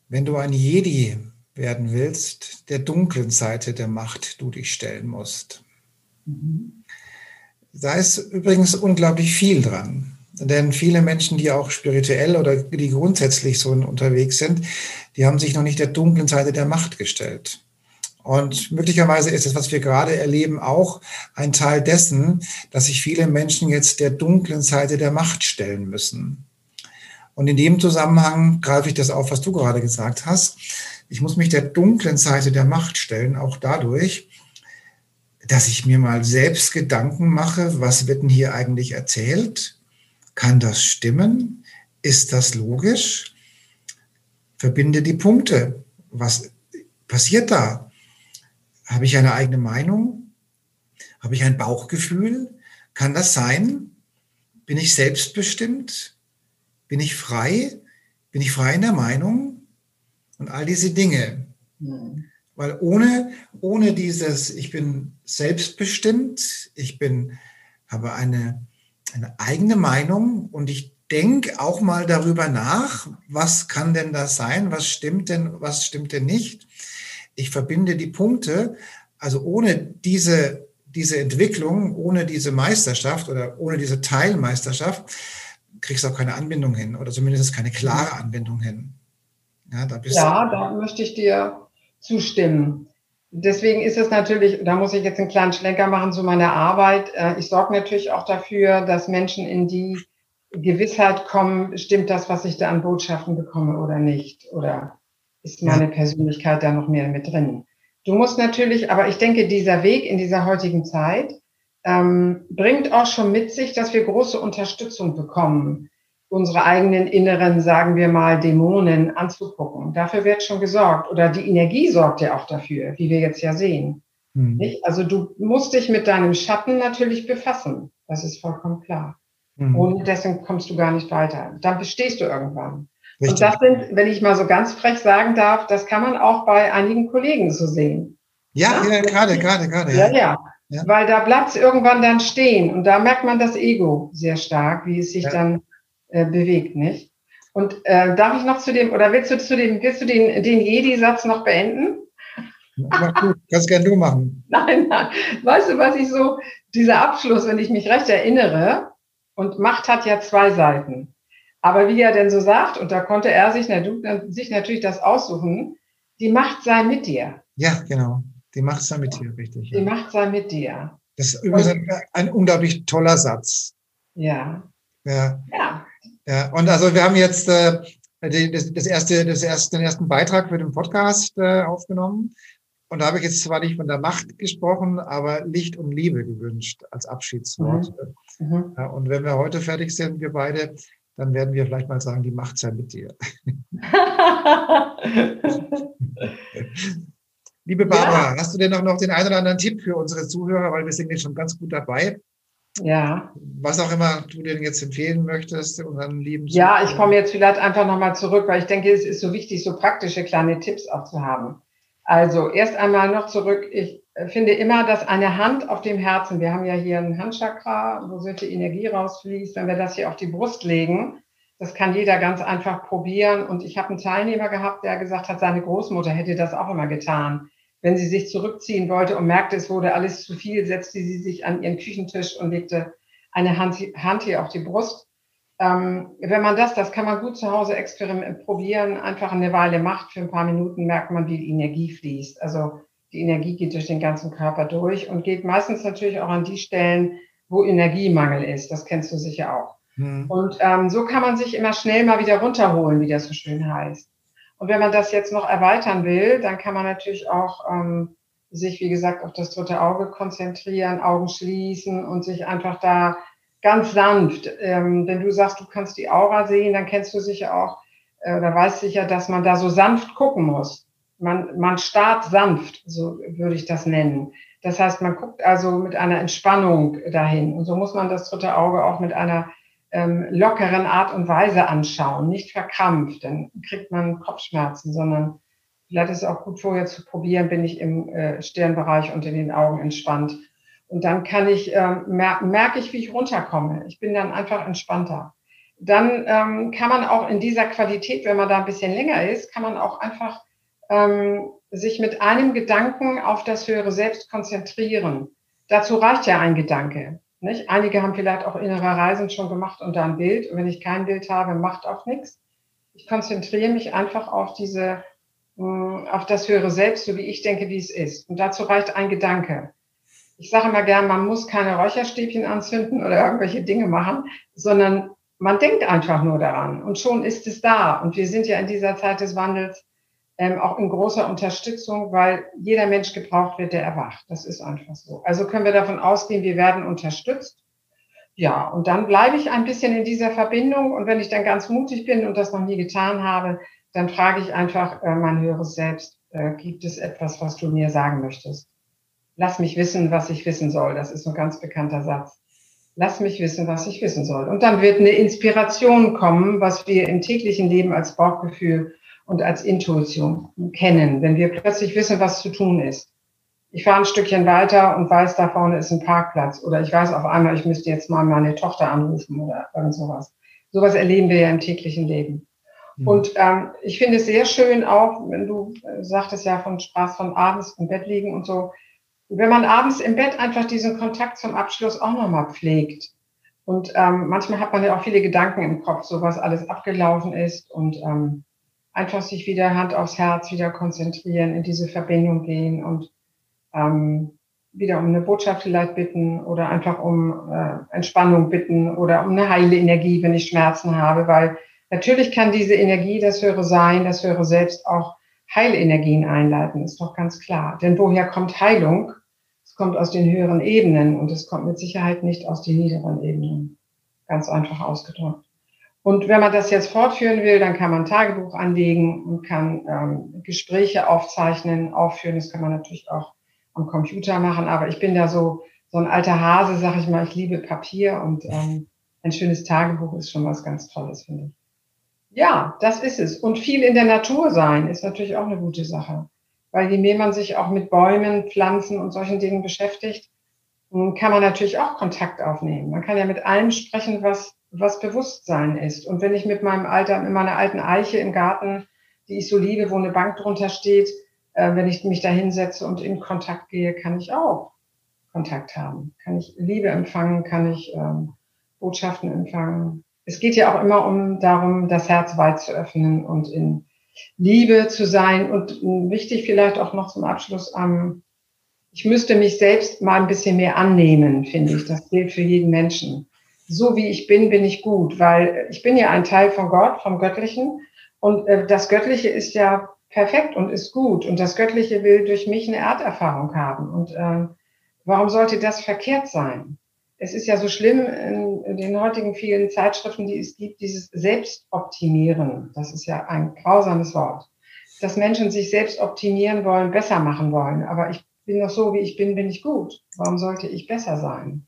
wenn du ein Jedi werden willst, der dunklen Seite der Macht du dich stellen musst. Mhm. Da ist übrigens unglaublich viel dran. Denn viele Menschen, die auch spirituell oder die grundsätzlich so unterwegs sind, die haben sich noch nicht der dunklen Seite der Macht gestellt. Und möglicherweise ist es, was wir gerade erleben, auch ein Teil dessen, dass sich viele Menschen jetzt der dunklen Seite der Macht stellen müssen. Und in dem Zusammenhang greife ich das auf, was du gerade gesagt hast. Ich muss mich der dunklen Seite der Macht stellen, auch dadurch, dass ich mir mal selbst Gedanken mache, was wird denn hier eigentlich erzählt? Kann das stimmen? Ist das logisch? Verbinde die Punkte. Was passiert da? Habe ich eine eigene Meinung? Habe ich ein Bauchgefühl? Kann das sein? Bin ich selbstbestimmt? Bin ich frei? Bin ich frei in der Meinung? Und all diese Dinge. Mhm. Weil ohne, ohne dieses, ich bin selbstbestimmt, ich bin, habe eine, eine eigene Meinung und ich denke auch mal darüber nach, was kann denn das sein, was stimmt denn, was stimmt denn nicht. Ich verbinde die Punkte, also ohne diese, diese Entwicklung, ohne diese Meisterschaft oder ohne diese Teilmeisterschaft, kriegst du auch keine Anbindung hin oder zumindest keine klare Anbindung hin. Ja, da, ja, da möchte ich dir zustimmen. Deswegen ist es natürlich, da muss ich jetzt einen kleinen Schlenker machen zu meiner Arbeit. Äh, ich sorge natürlich auch dafür, dass Menschen in die Gewissheit kommen, stimmt das, was ich da an Botschaften bekomme oder nicht? Oder ist meine Persönlichkeit da noch mehr mit drin? Du musst natürlich, aber ich denke, dieser Weg in dieser heutigen Zeit ähm, bringt auch schon mit sich, dass wir große Unterstützung bekommen, unsere eigenen inneren, sagen wir mal, Dämonen anzugucken. Dafür wird schon gesorgt. Oder die Energie sorgt ja auch dafür, wie wir jetzt ja sehen. Hm. Also du musst dich mit deinem Schatten natürlich befassen. Das ist vollkommen klar. Hm. Ohne dessen kommst du gar nicht weiter. Dann bestehst du irgendwann. Richtig. Und das sind, wenn ich mal so ganz frech sagen darf, das kann man auch bei einigen Kollegen so sehen. Ja, ja, gerade, gerade, gerade. Ja, ja. ja. Weil da bleibt es irgendwann dann stehen und da merkt man das Ego sehr stark, wie es sich ja. dann äh, bewegt, nicht? Und äh, darf ich noch zu dem, oder willst du zu dem, willst du den, den Jedi-Satz noch beenden? Mach du, kannst gerne du machen. *laughs* Nein, nein. Weißt du, was ich so, dieser Abschluss, wenn ich mich recht erinnere, und Macht hat ja zwei Seiten. Aber wie er denn so sagt, und da konnte er sich, sich natürlich das aussuchen, die Macht sei mit dir. Ja, genau. Die Macht sei mit dir, richtig. Die ja. Macht sei mit dir. Das ist übrigens ein, ein, unglaublich toller Satz. Ja. Ja. ja. Ja. Und also wir haben jetzt äh, das, das, erste, das erste, den ersten Beitrag für den Podcast äh, aufgenommen. Und da habe ich jetzt zwar nicht von der Macht gesprochen, aber Licht und Liebe gewünscht als Abschiedswort. Mhm. Mhm. Ja, und wenn wir heute fertig sind, wir beide, dann werden wir vielleicht mal sagen, die Macht sei mit dir. *laughs* Liebe Barbara, ja. hast du denn noch, noch den einen oder anderen Tipp für unsere Zuhörer, weil wir sind jetzt schon ganz gut dabei. Ja. Was auch immer du denn jetzt empfehlen möchtest, unseren lieben Ja, ich komme jetzt vielleicht einfach nochmal zurück, weil ich denke, es ist so wichtig, so praktische kleine Tipps auch zu haben. Also erst einmal noch zurück. Ich finde immer, dass eine Hand auf dem Herzen, wir haben ja hier ein Handchakra, wo viel Energie rausfließt, wenn wir das hier auf die Brust legen, das kann jeder ganz einfach probieren. Und ich habe einen Teilnehmer gehabt, der gesagt hat, seine Großmutter hätte das auch immer getan. Wenn sie sich zurückziehen wollte und merkte, es wurde alles zu viel, setzte sie sich an ihren Küchentisch und legte eine Hand, Hand hier auf die Brust. Ähm, wenn man das, das kann man gut zu Hause probieren, einfach eine Weile macht, für ein paar Minuten merkt man, wie die Energie fließt. Also die Energie geht durch den ganzen Körper durch und geht meistens natürlich auch an die Stellen, wo Energiemangel ist. Das kennst du sicher auch. Mhm. Und ähm, so kann man sich immer schnell mal wieder runterholen, wie das so schön heißt. Und wenn man das jetzt noch erweitern will, dann kann man natürlich auch ähm, sich, wie gesagt, auf das dritte Auge konzentrieren, Augen schließen und sich einfach da ganz sanft, ähm, wenn du sagst, du kannst die Aura sehen, dann kennst du sicher auch, äh, oder weißt sicher, dass man da so sanft gucken muss man, man starrt sanft, so würde ich das nennen. Das heißt, man guckt also mit einer Entspannung dahin. Und so muss man das dritte Auge auch mit einer ähm, lockeren Art und Weise anschauen, nicht verkrampft, dann kriegt man Kopfschmerzen, sondern vielleicht ist es auch gut vorher zu probieren, bin ich im äh, Stirnbereich und in den Augen entspannt. Und dann kann ich, ähm, mer merke ich, wie ich runterkomme. Ich bin dann einfach entspannter. Dann ähm, kann man auch in dieser Qualität, wenn man da ein bisschen länger ist, kann man auch einfach ähm, sich mit einem Gedanken auf das höhere Selbst konzentrieren. Dazu reicht ja ein Gedanke. Nicht? Einige haben vielleicht auch innere Reisen schon gemacht und da ein Bild. Und wenn ich kein Bild habe, macht auch nichts. Ich konzentriere mich einfach auf diese, mm, auf das höhere Selbst, so wie ich denke, wie es ist. Und dazu reicht ein Gedanke. Ich sage immer gern, man muss keine Räucherstäbchen anzünden oder irgendwelche Dinge machen, sondern man denkt einfach nur daran und schon ist es da. Und wir sind ja in dieser Zeit des Wandels ähm, auch in großer Unterstützung, weil jeder Mensch gebraucht wird, der erwacht. Das ist einfach so. Also können wir davon ausgehen, wir werden unterstützt. Ja, und dann bleibe ich ein bisschen in dieser Verbindung und wenn ich dann ganz mutig bin und das noch nie getan habe, dann frage ich einfach äh, mein höheres Selbst, äh, gibt es etwas, was du mir sagen möchtest? Lass mich wissen, was ich wissen soll. Das ist ein ganz bekannter Satz. Lass mich wissen, was ich wissen soll. Und dann wird eine Inspiration kommen, was wir im täglichen Leben als Bauchgefühl und als Intuition kennen, wenn wir plötzlich wissen, was zu tun ist. Ich fahre ein Stückchen weiter und weiß, da vorne ist ein Parkplatz. Oder ich weiß auf einmal, ich müsste jetzt mal meine Tochter anrufen oder irgend sowas. Sowas erleben wir ja im täglichen Leben. Mhm. Und ähm, ich finde es sehr schön auch, wenn du äh, sagtest ja von Spaß von abends im Bett liegen und so, wenn man abends im Bett einfach diesen Kontakt zum Abschluss auch nochmal pflegt. Und ähm, manchmal hat man ja auch viele Gedanken im Kopf, so was alles abgelaufen ist und ähm, einfach sich wieder Hand aufs Herz wieder konzentrieren, in diese Verbindung gehen und ähm, wieder um eine Botschaft vielleicht bitten oder einfach um äh, Entspannung bitten oder um eine heile Energie, wenn ich Schmerzen habe, weil natürlich kann diese Energie, das höhere Sein, das höhere Selbst auch Heilenergien einleiten, ist doch ganz klar. Denn woher kommt Heilung? Es kommt aus den höheren Ebenen und es kommt mit Sicherheit nicht aus den niederen Ebenen. Ganz einfach ausgedrückt. Und wenn man das jetzt fortführen will, dann kann man Tagebuch anlegen und kann ähm, Gespräche aufzeichnen, aufführen. Das kann man natürlich auch am Computer machen. Aber ich bin da so, so ein alter Hase, sag ich mal. Ich liebe Papier und ähm, ein schönes Tagebuch ist schon was ganz Tolles, finde ich. Ja, das ist es. Und viel in der Natur sein ist natürlich auch eine gute Sache. Weil je mehr man sich auch mit Bäumen, Pflanzen und solchen Dingen beschäftigt, kann man natürlich auch Kontakt aufnehmen. Man kann ja mit allem sprechen, was, was Bewusstsein ist. Und wenn ich mit meinem Alter, mit meiner alten Eiche im Garten, die ich so liebe, wo eine Bank drunter steht, äh, wenn ich mich da hinsetze und in Kontakt gehe, kann ich auch Kontakt haben. Kann ich Liebe empfangen, kann ich ähm, Botschaften empfangen. Es geht ja auch immer um darum, das Herz weit zu öffnen und in Liebe zu sein. Und wichtig vielleicht auch noch zum Abschluss, ähm, ich müsste mich selbst mal ein bisschen mehr annehmen, finde ich. Das gilt für jeden Menschen. So wie ich bin, bin ich gut, weil ich bin ja ein Teil von Gott, vom Göttlichen. Und äh, das Göttliche ist ja perfekt und ist gut. Und das Göttliche will durch mich eine Erderfahrung haben. Und äh, warum sollte das verkehrt sein? Es ist ja so schlimm in, in den heutigen vielen Zeitschriften, die es gibt, dieses Selbstoptimieren. Das ist ja ein grausames Wort. Dass Menschen sich selbst optimieren wollen, besser machen wollen. Aber ich bin doch so, wie ich bin, bin ich gut. Warum sollte ich besser sein?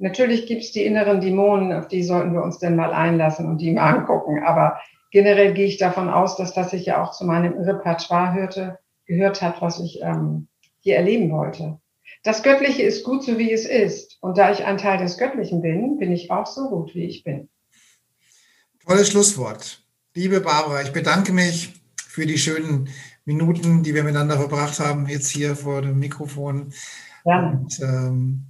Natürlich gibt es die inneren Dämonen, auf die sollten wir uns denn mal einlassen und die mal angucken. Aber generell gehe ich davon aus, dass das sich ja auch zu meinem Repertoire hörte, gehört hat, was ich ähm, hier erleben wollte. Das Göttliche ist gut, so wie es ist. Und da ich ein Teil des Göttlichen bin, bin ich auch so gut, wie ich bin. Tolles Schlusswort. Liebe Barbara, ich bedanke mich für die schönen Minuten, die wir miteinander verbracht haben, jetzt hier vor dem Mikrofon. Ja. Und ähm,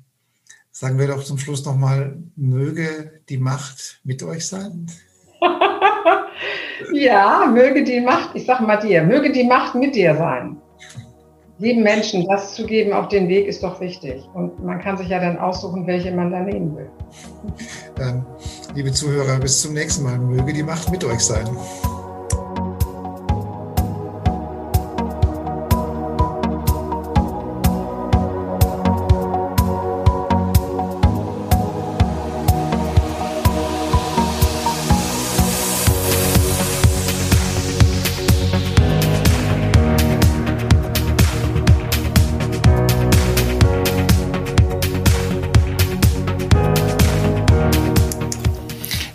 sagen wir doch zum Schluss nochmal, möge die Macht mit euch sein. *laughs* ja, möge die Macht, ich sag mal dir, möge die Macht mit dir sein. Lieben Menschen, das zu geben auf den Weg ist doch wichtig. Und man kann sich ja dann aussuchen, welche man da nehmen will. Dann, liebe Zuhörer, bis zum nächsten Mal. Möge die Macht mit euch sein.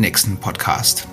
nächsten Podcast.